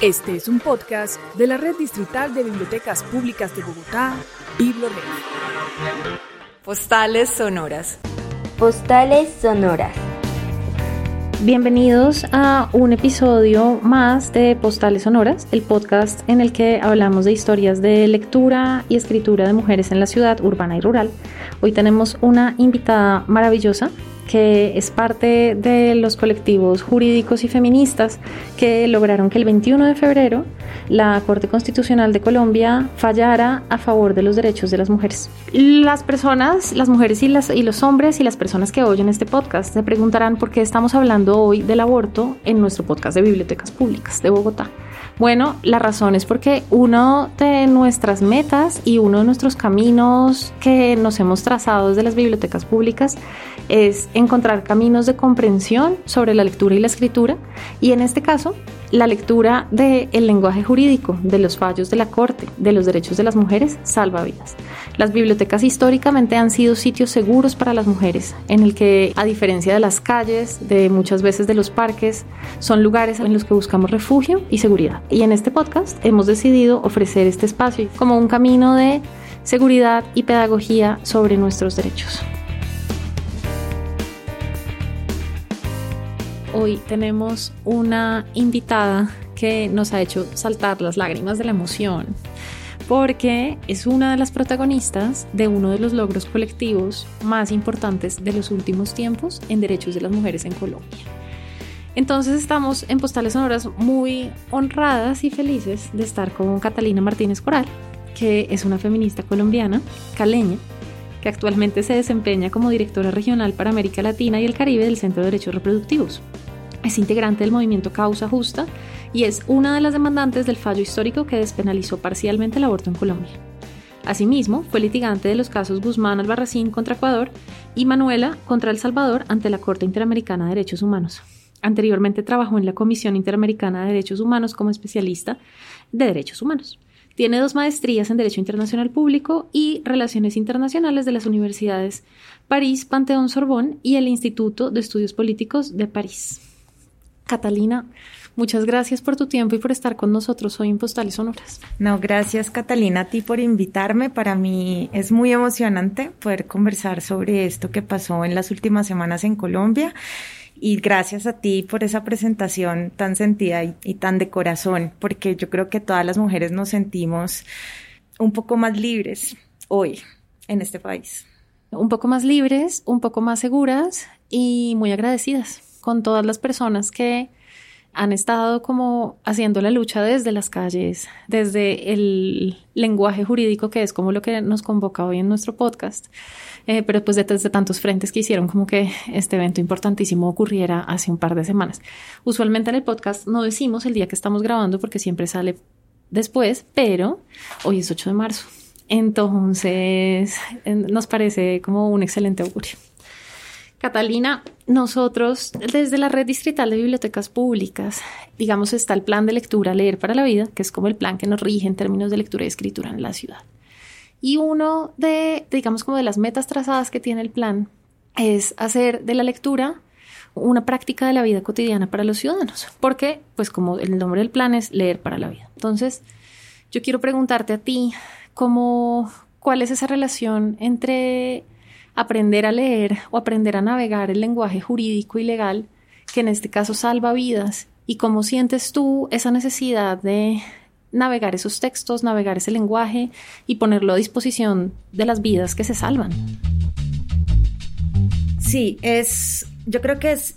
Este es un podcast de la Red Distrital de Bibliotecas Públicas de Bogotá, BibloRed. Postales sonoras. Postales sonoras. Bienvenidos a un episodio más de Postales Sonoras, el podcast en el que hablamos de historias de lectura y escritura de mujeres en la ciudad urbana y rural. Hoy tenemos una invitada maravillosa que es parte de los colectivos jurídicos y feministas que lograron que el 21 de febrero la Corte Constitucional de Colombia fallara a favor de los derechos de las mujeres. Las personas, las mujeres y, los hombres y las personas que oyen este podcast se preguntarán por qué estamos hablando hoy del aborto en nuestro podcast de bibliotecas públicas de Bogotá. Bueno, la razón es porque uno de nuestras metas y uno de nuestros caminos que nos hemos trazado desde las bibliotecas públicas es encontrar caminos de comprensión sobre la lectura y la escritura. Y en este caso la lectura del lenguaje jurídico, de los fallos de la Corte, de los derechos de las mujeres, salva vidas. Las bibliotecas históricamente han sido sitios seguros para las mujeres, en el que, a diferencia de las calles, de muchas veces de los parques, son lugares en los que buscamos refugio y seguridad. Y en este podcast hemos decidido ofrecer este espacio como un camino de seguridad y pedagogía sobre nuestros derechos. Hoy tenemos una invitada que nos ha hecho saltar las lágrimas de la emoción porque es una de las protagonistas de uno de los logros colectivos más importantes de los últimos tiempos en derechos de las mujeres en Colombia. Entonces estamos en Postales Sonoras muy honradas y felices de estar con Catalina Martínez Coral, que es una feminista colombiana, caleña, que actualmente se desempeña como directora regional para América Latina y el Caribe del Centro de Derechos Reproductivos. Es integrante del movimiento Causa Justa y es una de las demandantes del fallo histórico que despenalizó parcialmente el aborto en Colombia. Asimismo, fue litigante de los casos Guzmán Albarracín contra Ecuador y Manuela contra El Salvador ante la Corte Interamericana de Derechos Humanos. Anteriormente trabajó en la Comisión Interamericana de Derechos Humanos como especialista de derechos humanos. Tiene dos maestrías en Derecho Internacional Público y Relaciones Internacionales de las Universidades París, Panteón Sorbonne y el Instituto de Estudios Políticos de París. Catalina, muchas gracias por tu tiempo y por estar con nosotros hoy en Postales Sonoras. No, gracias Catalina a ti por invitarme. Para mí es muy emocionante poder conversar sobre esto que pasó en las últimas semanas en Colombia y gracias a ti por esa presentación tan sentida y, tan de corazón, porque yo creo que todas las mujeres nos sentimos un poco más libres hoy en este país. Un poco más libres, un poco más seguras y muy agradecidas con todas las personas que han estado como haciendo la lucha desde las calles, desde el lenguaje jurídico que es como lo que nos convoca hoy en nuestro podcast eh, pero pues desde tantos frentes que hicieron como que este evento importantísimo ocurriera hace un par de semanas. Usualmente en el podcast no decimos el día que estamos grabando porque siempre sale después, pero hoy es 8 de marzo. Entonces nos parece como un excelente augurio. Catalina, nosotros desde la red distrital de bibliotecas públicas, digamos, está el plan de lectura Leer para la Vida, que es como el plan que nos rige en términos de lectura y escritura en la ciudad. Y uno de, digamos, como de las metas trazadas que tiene el plan es hacer de la lectura una práctica de la vida cotidiana para los ciudadanos, porque, pues como el nombre del plan es leer para la vida. Entonces, yo quiero preguntarte a ti, cómo, ¿cuál es esa relación entre aprender a leer o aprender a navegar el lenguaje jurídico y legal, que en este caso salva vidas, y cómo sientes tú esa necesidad de navegar esos textos, navegar ese lenguaje y ponerlo a disposición de las vidas que se salvan. Sí, es, yo creo que es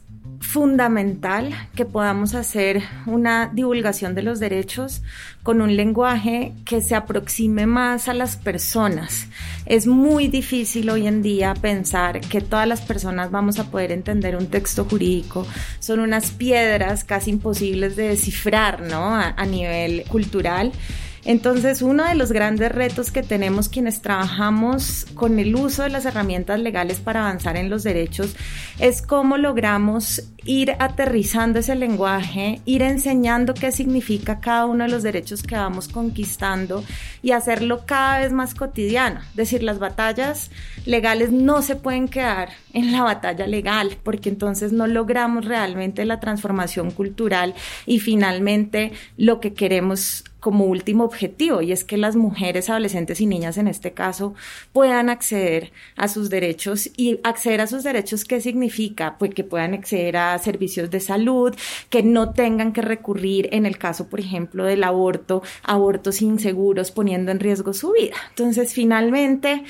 fundamental que podamos hacer una divulgación de los derechos con un lenguaje que se aproxime más a las personas. Es muy difícil hoy en día pensar que todas las personas vamos a poder entender un texto jurídico. Son unas piedras casi imposibles de descifrar, ¿no? A, nivel cultural. Entonces, uno de los grandes retos que tenemos quienes trabajamos con el uso de las herramientas legales para avanzar en los derechos es cómo logramos ir aterrizando ese lenguaje, ir enseñando qué significa cada uno de los derechos que vamos conquistando y hacerlo cada vez más cotidiano. Es decir, las batallas legales no se pueden quedar en la batalla legal, porque entonces no logramos realmente la transformación cultural y finalmente lo que queremos como último objetivo y es que las mujeres, adolescentes y niñas en este caso puedan acceder a sus derechos y acceder a sus derechos, ¿qué significa? Pues que puedan acceder a servicios de salud, que no tengan que recurrir en el caso, por ejemplo, del aborto, abortos inseguros poniendo en riesgo su vida. Entonces, finalmente,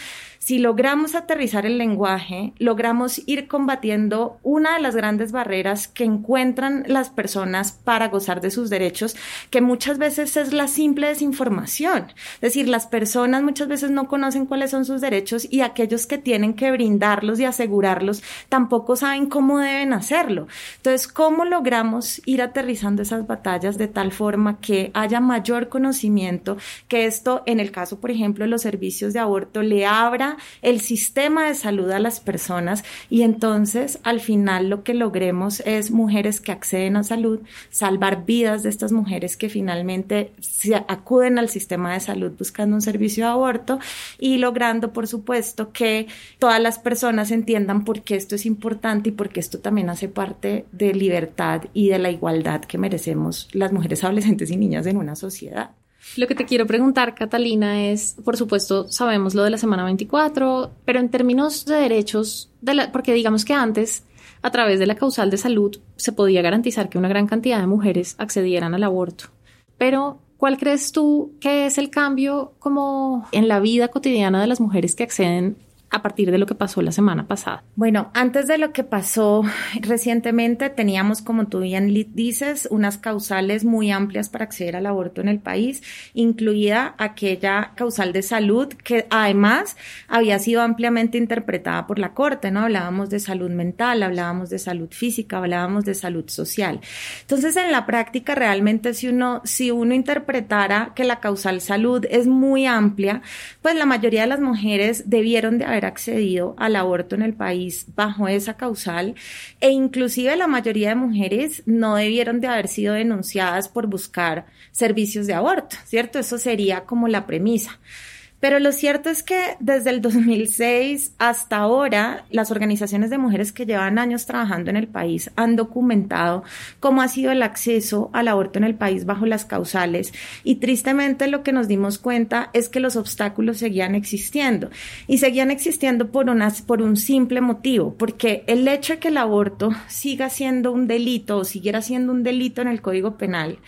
si logramos aterrizar el lenguaje, logramos ir combatiendo una de las grandes barreras que encuentran las personas para gozar de sus derechos, que muchas veces es la simple desinformación. Es decir, las personas muchas veces no conocen cuáles son sus derechos y aquellos que tienen que brindarlos y asegurarlos tampoco saben cómo deben hacerlo. Entonces, ¿cómo logramos ir aterrizando esas batallas de tal forma que haya mayor conocimiento, que esto, en el caso, por ejemplo, de los servicios de aborto, le abra el sistema de salud a las personas y entonces al final lo que logremos es mujeres que acceden a salud, salvar vidas de estas mujeres que finalmente se acuden al sistema de salud buscando un servicio de aborto y logrando, por supuesto, que todas las personas entiendan por qué esto es importante y por qué esto también hace parte de libertad y de la igualdad que merecemos las mujeres adolescentes y niñas en una sociedad. Lo que te quiero preguntar, Catalina, es, por supuesto, sabemos lo de la semana 24, pero en términos de derechos, de porque digamos que antes, a través de la causal de salud, se podía garantizar que una gran cantidad de mujeres accedieran al aborto. Pero, ¿cuál crees tú que es el cambio como en la vida cotidiana de las mujeres que acceden a partir de lo que pasó la semana pasada? Bueno, antes de lo que pasó recientemente, teníamos, como tú bien dices, unas causales muy amplias para acceder al aborto en el país, incluida aquella causal de salud que además había sido ampliamente interpretada por la Corte, ¿no? Hablábamos de salud mental, hablábamos de salud física, hablábamos de salud social. Entonces, en la práctica, realmente, si uno, si uno interpretara que la causal salud es muy amplia, pues la mayoría de las mujeres debieron de haber accedido al aborto en el país bajo esa causal e inclusive la mayoría de mujeres no debieron de haber sido denunciadas por buscar servicios de aborto, ¿cierto? Eso sería como la premisa. Pero lo cierto es que desde el 2006 hasta ahora, las organizaciones de mujeres que llevan años trabajando en el país han documentado cómo ha sido el acceso al aborto en el país bajo las causales. Y tristemente lo que nos dimos cuenta es que los obstáculos seguían existiendo. Y seguían existiendo por, unas, por un simple motivo, porque el hecho de que el aborto siga siendo un delito o siguiera siendo un delito en el Código Penal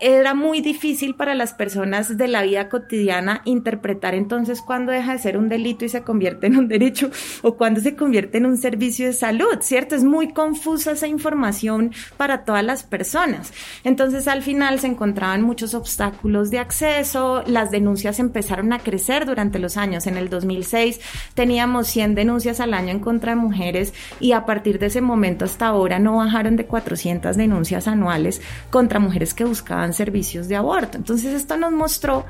era muy difícil para las personas de la vida cotidiana interpretar entonces cuándo deja de ser un delito y se convierte en un derecho o cuándo se convierte en un servicio de salud, ¿cierto? Es muy confusa esa información para todas las personas. Entonces al final se encontraban muchos obstáculos de acceso, las denuncias empezaron a crecer durante los años. En el 2006 teníamos 100 denuncias al año en contra de mujeres y a partir de ese momento hasta ahora no bajaron de 400 denuncias anuales contra mujeres que buscaban servicios de aborto. Entonces esto nos mostró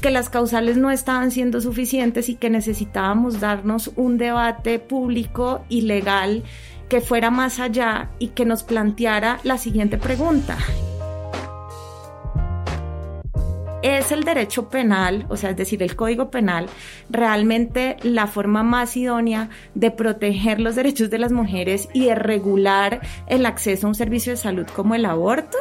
que las causales no estaban siendo suficientes y que necesitábamos darnos un debate público y legal que fuera más allá y que nos planteara la siguiente pregunta. ¿Es el derecho penal, o sea, es decir, el código penal, realmente la forma más idónea de proteger los derechos de las mujeres y de regular el acceso a un servicio de salud como el aborto?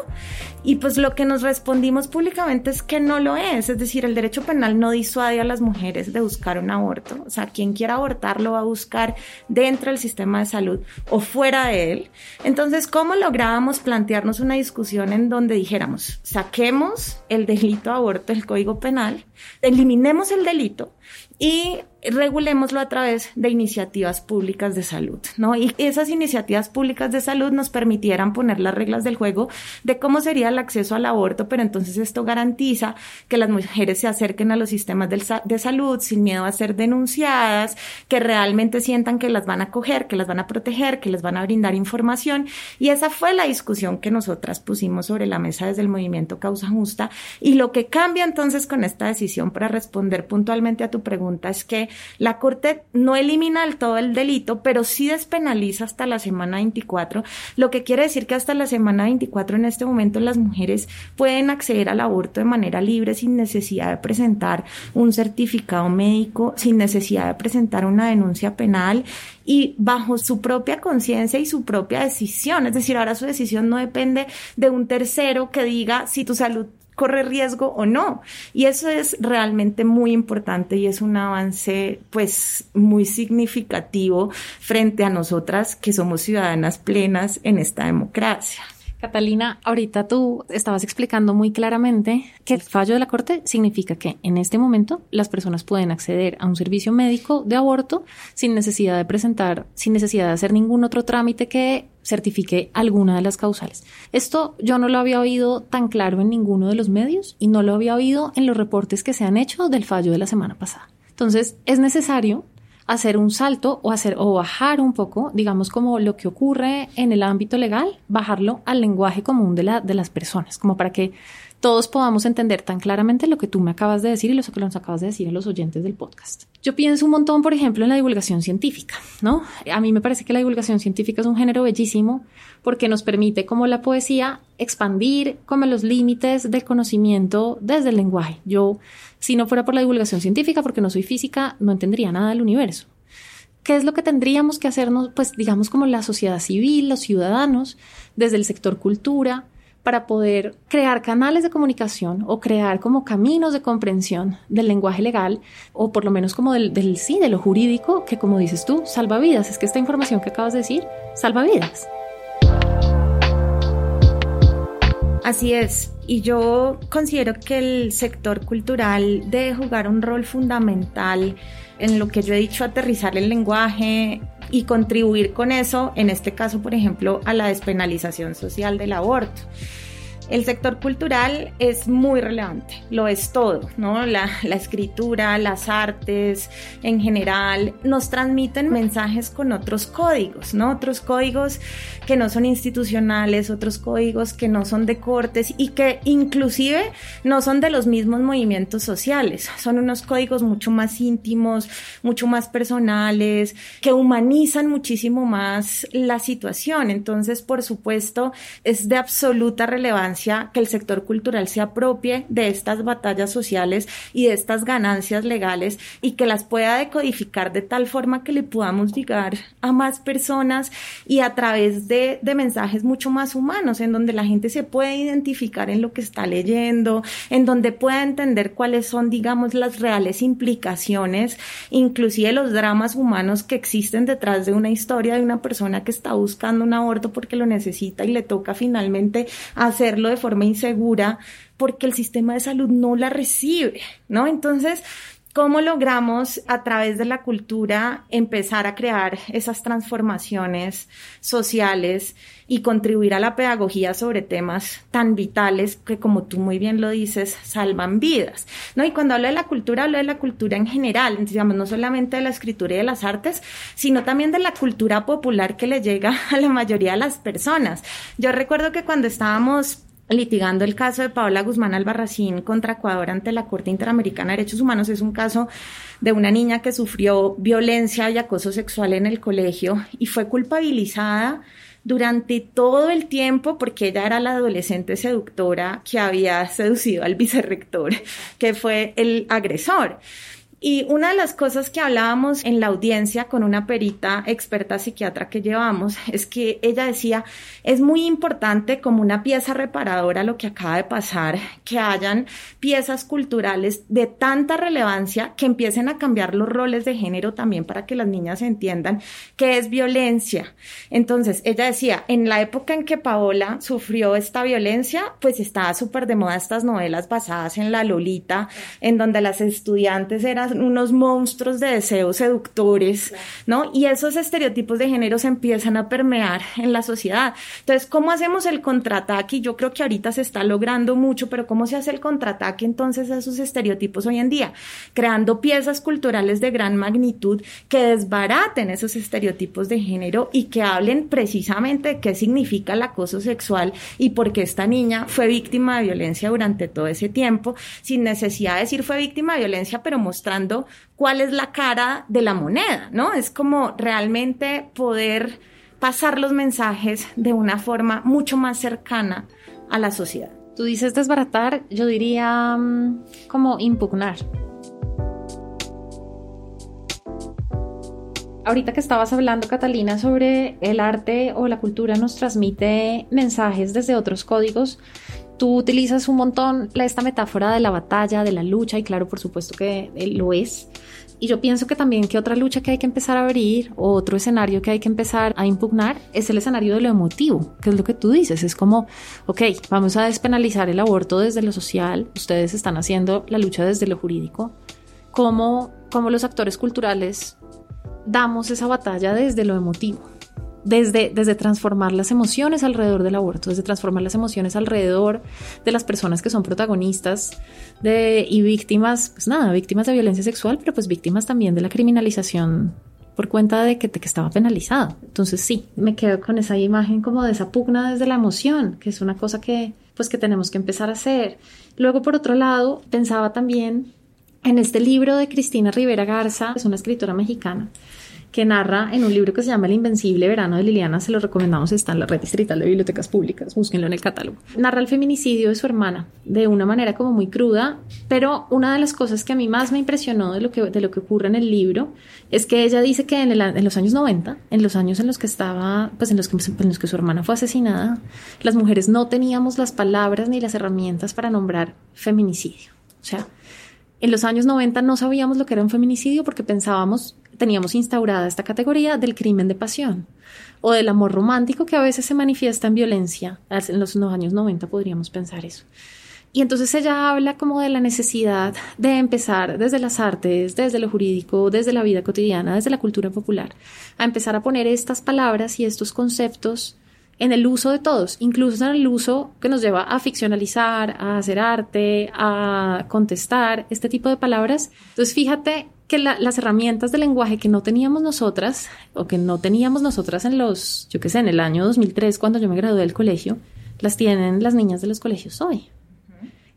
Y pues lo que nos respondimos públicamente es que no lo es, es decir, el derecho penal no disuade a las mujeres de buscar un aborto, o sea, quien quiera abortar lo va a buscar dentro del sistema de salud o fuera de él. Entonces, ¿cómo lográbamos plantearnos una discusión en donde dijéramos, saquemos el delito aborto del Código Penal, eliminemos el delito y regulémoslo a través de iniciativas públicas de salud, ¿no? Y esas iniciativas públicas de salud nos permitieran poner las reglas del juego de cómo sería el acceso al aborto, pero entonces esto garantiza que las mujeres se acerquen a los sistemas de salud sin miedo a ser denunciadas, que realmente sientan que las van a coger, que las van a proteger, que les van a brindar información. Y esa fue la discusión que nosotras pusimos sobre la mesa desde el movimiento Causa Justa. Y lo que cambia entonces con esta decisión para responder puntualmente a tu pregunta es que la Corte no elimina del todo el delito, pero sí despenaliza hasta la semana 24, lo que quiere decir que hasta la semana 24 en este momento las mujeres pueden acceder al aborto de manera libre sin necesidad de presentar un certificado médico, sin necesidad de presentar una denuncia penal y bajo su propia conciencia y su propia decisión. Es decir, ahora su decisión no depende de un tercero que diga si tu salud corre riesgo o no. Y eso es realmente muy importante y es un avance pues muy significativo frente a nosotras que somos ciudadanas plenas en esta democracia. Catalina, ahorita tú estabas explicando muy claramente que el fallo de la Corte significa que en este momento las personas pueden acceder a un servicio médico de aborto sin necesidad de presentar, sin necesidad de hacer ningún otro trámite que certifique alguna de las causales. Esto yo no lo había oído tan claro en ninguno de los medios y no lo había oído en los reportes que se han hecho del fallo de la semana pasada. Entonces, es necesario hacer un salto o hacer o bajar un poco, digamos como lo que ocurre en el ámbito legal, bajarlo al lenguaje común de, la, de las personas, como para que todos podamos entender tan claramente lo que tú me acabas de decir y lo que nos acabas de decir a los oyentes del podcast. Yo pienso un montón, por ejemplo, en la divulgación científica, ¿no? A mí me parece que la divulgación científica es un género bellísimo porque nos permite, como la poesía, expandir como los límites del conocimiento desde el lenguaje. Yo, si no fuera por la divulgación científica, porque no soy física, no entendería nada del universo. ¿Qué es lo que tendríamos que hacernos, pues digamos como la sociedad civil, los ciudadanos, desde el sector cultura, para poder crear canales de comunicación o crear como caminos de comprensión del lenguaje legal o por lo menos como del, del sí, de lo jurídico, que como dices tú, salva vidas. Es que esta información que acabas de decir salva vidas. Así es. Y yo considero que el sector cultural debe jugar un rol fundamental en lo que yo he dicho, aterrizar el lenguaje y contribuir con eso, en este caso, por ejemplo, a la despenalización social del aborto. El sector cultural es muy relevante, lo es todo, ¿no? La, escritura, las artes en general nos transmiten mensajes con otros códigos, ¿no? Otros códigos que no son institucionales, otros códigos que no son de cortes y que inclusive no son de los mismos movimientos sociales, son unos códigos mucho más íntimos, mucho más personales, que humanizan muchísimo más la situación. Entonces, por supuesto, es de absoluta relevancia que el sector cultural se apropie de estas batallas sociales y de estas ganancias legales y que las pueda decodificar de tal forma que le podamos llegar a más personas y a través de, de mensajes mucho más humanos, en donde la gente se puede identificar en lo que está leyendo, en donde pueda entender cuáles son, digamos, las reales implicaciones, inclusive los dramas humanos que existen detrás de una historia de una persona que está buscando un aborto porque lo necesita y le toca finalmente hacerlo de forma insegura porque el sistema de salud no la recibe, ¿no? Entonces, ¿Cómo logramos a través de la cultura empezar a crear esas transformaciones sociales y contribuir a la pedagogía sobre temas tan vitales que, como tú muy bien lo dices, salvan vidas? ¿no? Y cuando hablo de la cultura, hablo de la cultura en general, digamos, no solamente de la escritura y de las artes, sino también de la cultura popular que le llega a la mayoría de las personas. Yo recuerdo que cuando estábamos litigando el caso de Paola Guzmán Albarracín contra Ecuador ante la Corte Interamericana de Derechos Humanos. Es un caso de una niña que sufrió violencia y acoso sexual en el colegio y fue culpabilizada durante todo el tiempo porque ella era la adolescente seductora que había seducido al vicerrector, que fue el agresor. Y una de las cosas que hablábamos en la audiencia con una perita experta psiquiatra que llevamos es que ella decía, es muy importante como una pieza reparadora lo que acaba de pasar, que hayan piezas culturales de tanta relevancia que empiecen a cambiar los roles de género también para que las niñas entiendan qué es violencia. Entonces, ella decía, en la época en que Paola sufrió esta violencia, pues estaba súper de moda estas novelas basadas en la Lolita, en donde las estudiantes eran unos monstruos de deseos seductores, ¿no? Y esos estereotipos de género se empiezan a permear en la sociedad. Entonces, ¿cómo hacemos el contraataque? Yo creo que ahorita se está logrando mucho, pero ¿cómo se hace el contraataque entonces a esos estereotipos hoy en día? Creando piezas culturales de gran magnitud que desbaraten esos estereotipos de género y que hablen precisamente de qué significa el acoso sexual y por qué esta niña fue víctima de violencia durante todo ese tiempo, sin necesidad de decir fue víctima de violencia, pero mostrando cuál es la cara de la moneda, ¿no? Es como realmente poder pasar los mensajes de una forma mucho más cercana a la sociedad. Tú dices desbaratar, yo diría mm, como impugnar. Ahorita que estabas hablando, Catalina, sobre el arte o la cultura nos transmite mensajes desde otros códigos, tú utilizas un montón esta metáfora de la batalla, de la lucha, y claro, por supuesto que lo es. Y yo pienso que también que otra lucha que hay que empezar a abrir o otro escenario que hay que empezar a impugnar es el escenario de lo emotivo, que es lo que tú dices. Es como, ok, vamos a despenalizar el aborto desde lo social, ustedes están haciendo la lucha desde lo jurídico. ¿Cómo, cómo los actores culturales damos esa batalla desde lo emotivo? Desde, desde, transformar las emociones alrededor del aborto, desde transformar las emociones alrededor de las personas que son protagonistas y víctimas, pues nada, víctimas de violencia sexual, pero pues víctimas también de la criminalización por cuenta de que, de que estaba penalizado. Entonces sí, me quedo con esa imagen como de esa pugna desde la emoción, que es una cosa que pues que tenemos que empezar a hacer. Luego, por otro lado, pensaba también en este libro de Cristina Rivera Garza, es una escritora mexicana, que narra en un libro que se llama El Invencible Verano de Liliana, se lo recomendamos, está en la red distrital de bibliotecas públicas, búsquenlo en el catálogo. Narra el feminicidio de su hermana de una manera como muy cruda, pero una de las cosas que a mí más me impresionó de lo que, de lo que ocurre en el libro es que ella dice que en, en los años 90, en los años en los que estaba, pues en los que, en los que su hermana fue asesinada, las mujeres no teníamos las palabras ni las herramientas para nombrar feminicidio. O sea, en los años 90 no sabíamos lo que era un feminicidio porque pensábamos teníamos instaurada esta categoría del crimen de pasión o del amor romántico que a veces se manifiesta en violencia. En los años 90 podríamos pensar eso. Y entonces ella habla como de la necesidad de empezar desde las artes, desde lo jurídico, desde la vida cotidiana, desde la cultura popular, a empezar a poner estas palabras y estos conceptos en el uso de todos, incluso en el uso que nos lleva a ficcionalizar, a hacer arte, a contestar, este tipo de palabras. Entonces fíjate que las herramientas de lenguaje que no teníamos nosotras o que no teníamos nosotras en los, yo qué sé, en el año 2003 cuando yo me gradué del colegio, las tienen las niñas de los colegios hoy.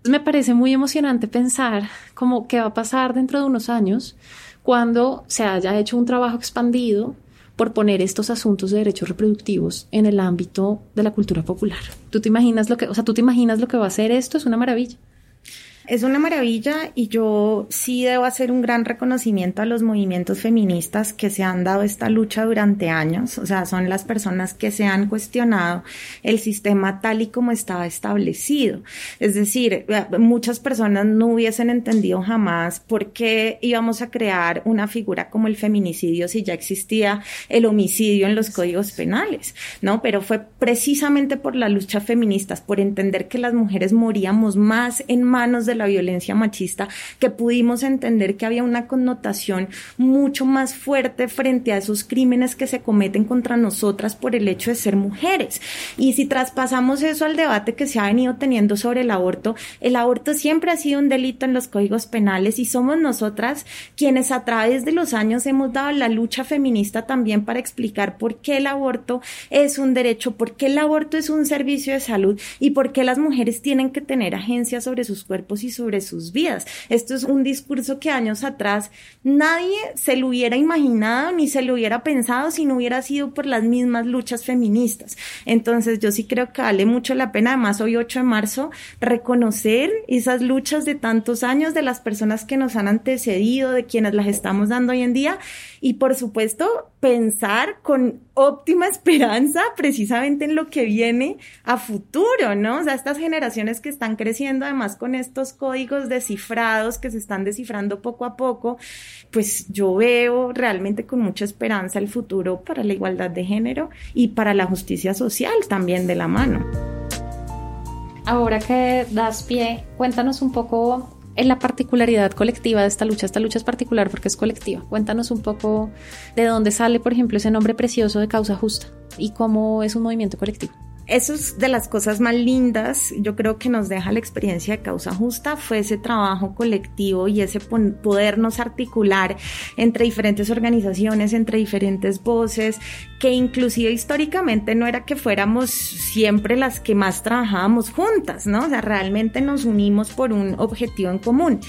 Me parece muy emocionante pensar cómo qué va a pasar dentro de unos años cuando se haya hecho un trabajo expandido por poner estos asuntos de derechos reproductivos en el ámbito de la cultura popular. ¿Tú te imaginas lo que, o sea, tú te imaginas lo que va a ser esto? Es una maravilla. Es una maravilla y yo sí debo hacer un gran reconocimiento a los movimientos feministas que se han dado esta lucha durante años. O sea, son las personas que se han cuestionado el sistema tal y como estaba establecido. Es decir, muchas personas no hubiesen entendido jamás por qué íbamos a crear una figura como el feminicidio si ya existía el homicidio en los códigos penales, ¿no? Pero fue precisamente por la lucha feministas, por entender que las mujeres moríamos más en manos de la violencia machista, que pudimos entender que había una connotación mucho más fuerte frente a esos crímenes que se cometen contra nosotras por el hecho de ser mujeres. Y si traspasamos eso al debate que se ha venido teniendo sobre el aborto, el aborto siempre ha sido un delito en los códigos penales y somos nosotras quienes a través de los años hemos dado la lucha feminista también para explicar por qué el aborto es un derecho, por qué el aborto es un servicio de salud y por qué las mujeres tienen que tener agencia sobre sus cuerpos y sobre sus vidas. Esto es un discurso que años atrás nadie se lo hubiera imaginado ni se lo hubiera pensado si no hubiera sido por las mismas luchas feministas. Entonces yo sí creo que vale mucho la pena, además hoy 8 de marzo, reconocer esas luchas de tantos años de las personas que nos han antecedido, de quienes las estamos dando hoy en día y por supuesto pensar con óptima esperanza precisamente en lo que viene a futuro, ¿no? O sea, estas generaciones que están creciendo además con estos códigos descifrados que se están descifrando poco a poco, pues yo veo realmente con mucha esperanza el futuro para la igualdad de género y para la justicia social también de la mano. Ahora que das pie, cuéntanos un poco en la particularidad colectiva de esta lucha. Esta lucha es particular porque es colectiva. Cuéntanos un poco de dónde sale, por ejemplo, ese nombre precioso de causa justa y cómo es un movimiento colectivo. Eso es de las cosas más lindas, yo creo que nos deja la experiencia de causa justa, fue ese trabajo colectivo y ese podernos articular entre diferentes organizaciones, entre diferentes voces, que inclusive históricamente no era que fuéramos siempre las que más trabajábamos juntas, ¿no? O sea, realmente nos unimos por un objetivo en común.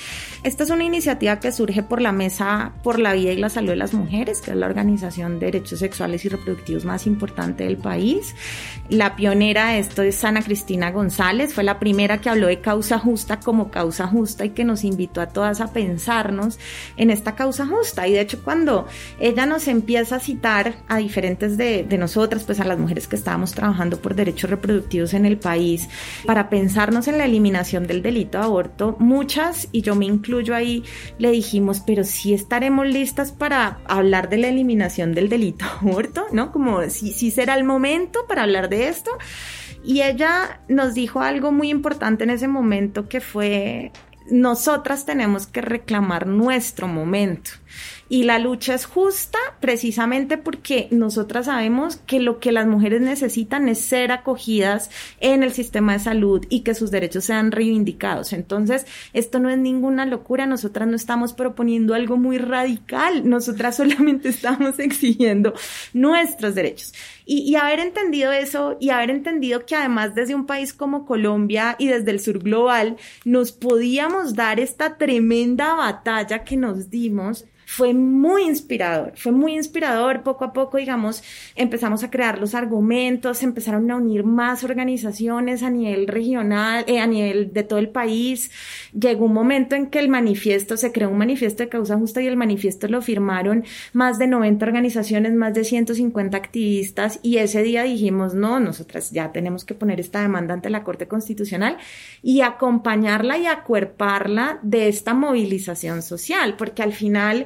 Esta es una iniciativa que surge por la Mesa por la Vida y la Salud de las Mujeres, que es la organización de derechos sexuales y reproductivos más importante del país. La pionera de esto es Ana Cristina González, fue la primera que habló de causa justa como causa justa y que nos invitó a todas a pensarnos en esta causa justa. Y de hecho, cuando ella nos empieza a citar a diferentes de, de, nosotras, pues a las mujeres que estábamos trabajando por derechos reproductivos en el país, para pensarnos en la eliminación del delito de aborto, muchas, y yo me incluyo ahí, le dijimos, pero sí estaremos listas para hablar de la eliminación del delito de aborto, ¿no? Como si, si será el momento para hablar de esto. Y ella nos dijo algo muy importante en ese momento que fue, nosotras tenemos que reclamar nuestro momento. Y la lucha es justa precisamente porque nosotras sabemos que lo que las mujeres necesitan es ser acogidas en el sistema de salud y que sus derechos sean reivindicados. Entonces, esto no es ninguna locura, nosotras no estamos proponiendo algo muy radical, nosotras solamente estamos exigiendo nuestros derechos. Y, y, haber entendido eso y haber entendido que además desde un país como Colombia y desde el sur global nos podíamos dar esta tremenda batalla que nos dimos fue muy inspirador, fue muy inspirador. Poco a poco, digamos, empezamos a crear los argumentos, empezaron a unir más organizaciones a nivel regional, eh, a nivel de todo el país. Llegó un momento en que el manifiesto, se creó un manifiesto de causa justa y el manifiesto lo firmaron más de 90 organizaciones, más de 150 activistas y ese día dijimos, no, nosotras ya tenemos que poner esta demanda ante la Corte Constitucional y acompañarla y acuerparla de esta movilización social, porque al final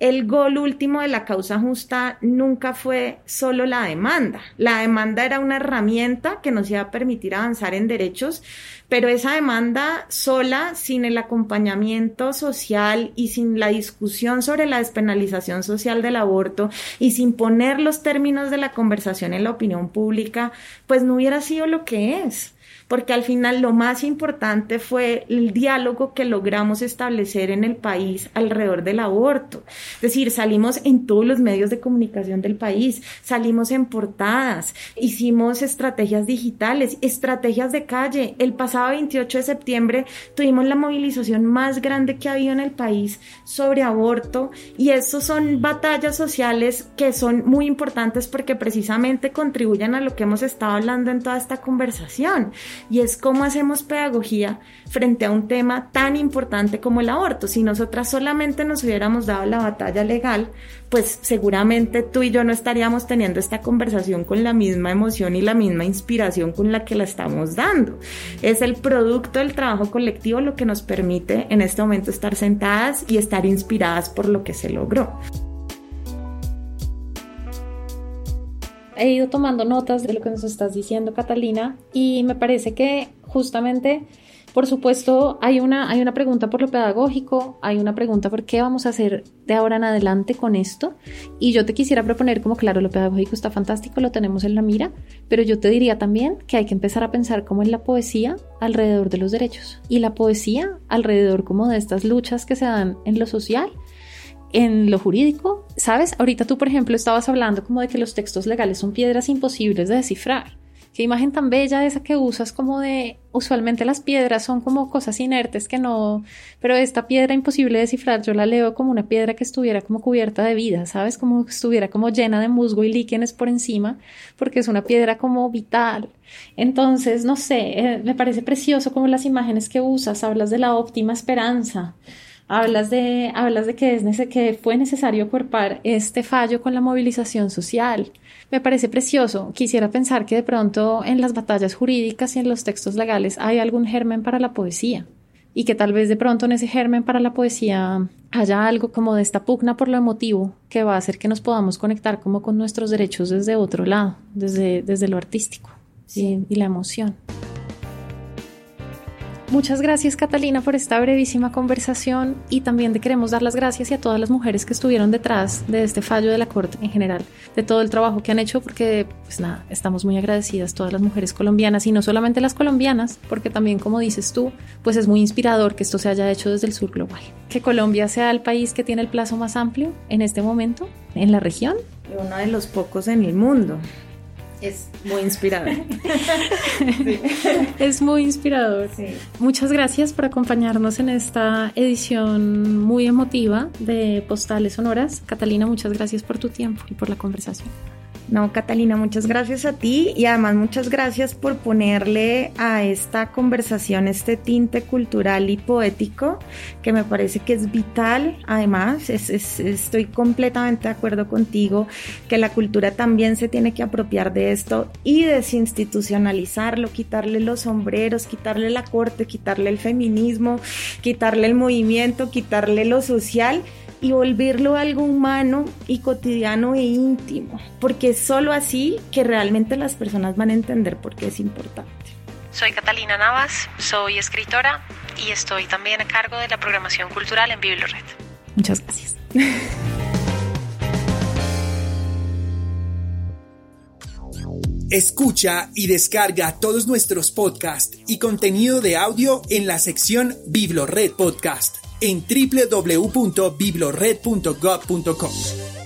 el gol último de la causa justa nunca fue solo la demanda. La demanda era una herramienta que nos iba a permitir avanzar en derechos, pero esa demanda sola, sin el acompañamiento social y sin la discusión sobre la despenalización social del aborto y sin poner los términos de la conversación en la opinión pública, pues no hubiera sido lo que es porque al final lo más importante fue el diálogo que logramos establecer en el país alrededor del aborto. Es decir, salimos en todos los medios de comunicación del país, salimos en portadas, hicimos estrategias digitales, estrategias de calle. El pasado 28 de septiembre tuvimos la movilización más grande que ha habido en el país sobre aborto y eso son batallas sociales que son muy importantes porque precisamente contribuyen a lo que hemos estado hablando en toda esta conversación y es cómo hacemos pedagogía frente a un tema tan importante como el aborto. Si nosotras solamente nos hubiéramos dado la batalla legal, pues seguramente tú y yo no estaríamos teniendo esta conversación con la misma emoción y la misma inspiración con la que la estamos dando. Es el producto del trabajo colectivo lo que nos permite en este momento estar sentadas y estar inspiradas por lo que se logró. he ido tomando notas de lo que nos estás diciendo, Catalina, y me parece que justamente, por supuesto, hay una, hay una pregunta por lo pedagógico, hay una pregunta por qué vamos a hacer de ahora en adelante con esto, y yo te quisiera proponer como, claro, lo pedagógico está fantástico, lo tenemos en la mira, pero yo te diría también que hay que empezar a pensar como en la poesía alrededor de los derechos, y la poesía alrededor como de estas luchas que se dan en lo social, en lo jurídico, ¿sabes? Ahorita tú, por ejemplo, estabas hablando como de que los textos legales son piedras imposibles de descifrar. Qué imagen tan bella esa que usas como de, usualmente las piedras son como cosas inertes que no, pero esta piedra imposible de descifrar yo la leo como una piedra que estuviera como cubierta de vida, ¿sabes? Como que estuviera como llena de musgo y líquenes por encima, porque es una piedra como vital. Entonces, no sé, eh, me parece precioso como las imágenes que usas, hablas de la óptima esperanza Hablas de, hablas de que, es que fue necesario cuerpar este fallo con la movilización social. Me parece precioso. Quisiera pensar que de pronto en las batallas jurídicas y en los textos legales hay algún germen para la poesía y que tal vez de pronto en ese germen para la poesía haya algo como de esta pugna por lo emotivo que va a hacer que nos podamos conectar como con nuestros derechos desde otro lado, desde, desde lo artístico y la emoción. Muchas gracias Catalina por esta brevísima conversación y también te queremos dar las gracias a todas las mujeres que estuvieron detrás de este fallo de la Corte en general, de todo el trabajo que han hecho porque pues nada, estamos muy agradecidas todas las mujeres colombianas y no solamente las colombianas, porque también como dices tú, pues es muy inspirador que esto se haya hecho desde el sur global. Que Colombia sea el país que tiene el plazo más amplio en este momento en la región. Uno de los pocos en el mundo. Es muy inspirador. Es muy inspirador. Muchas gracias por acompañarnos en esta edición muy emotiva de Postales Sonoras. Catalina, muchas gracias por tu tiempo y por la conversación. No, Catalina, muchas gracias a ti y además muchas gracias por ponerle a esta conversación este tinte cultural y poético que me parece que es vital. Además, estoy completamente de acuerdo contigo que la cultura también se tiene que apropiar de esto y desinstitucionalizarlo, quitarle los sombreros, quitarle la corte, quitarle el feminismo, quitarle el movimiento, quitarle lo social y volverlo algo humano y cotidiano e íntimo, porque es solo así que realmente las personas van a entender por qué es importante. Soy Catalina Navas, soy escritora y estoy también a cargo de la programación cultural en BiblioRed. Muchas gracias. Escucha y descarga todos nuestros podcasts y contenido de audio en la sección BibloRed Podcast en www.biblored.gov.com.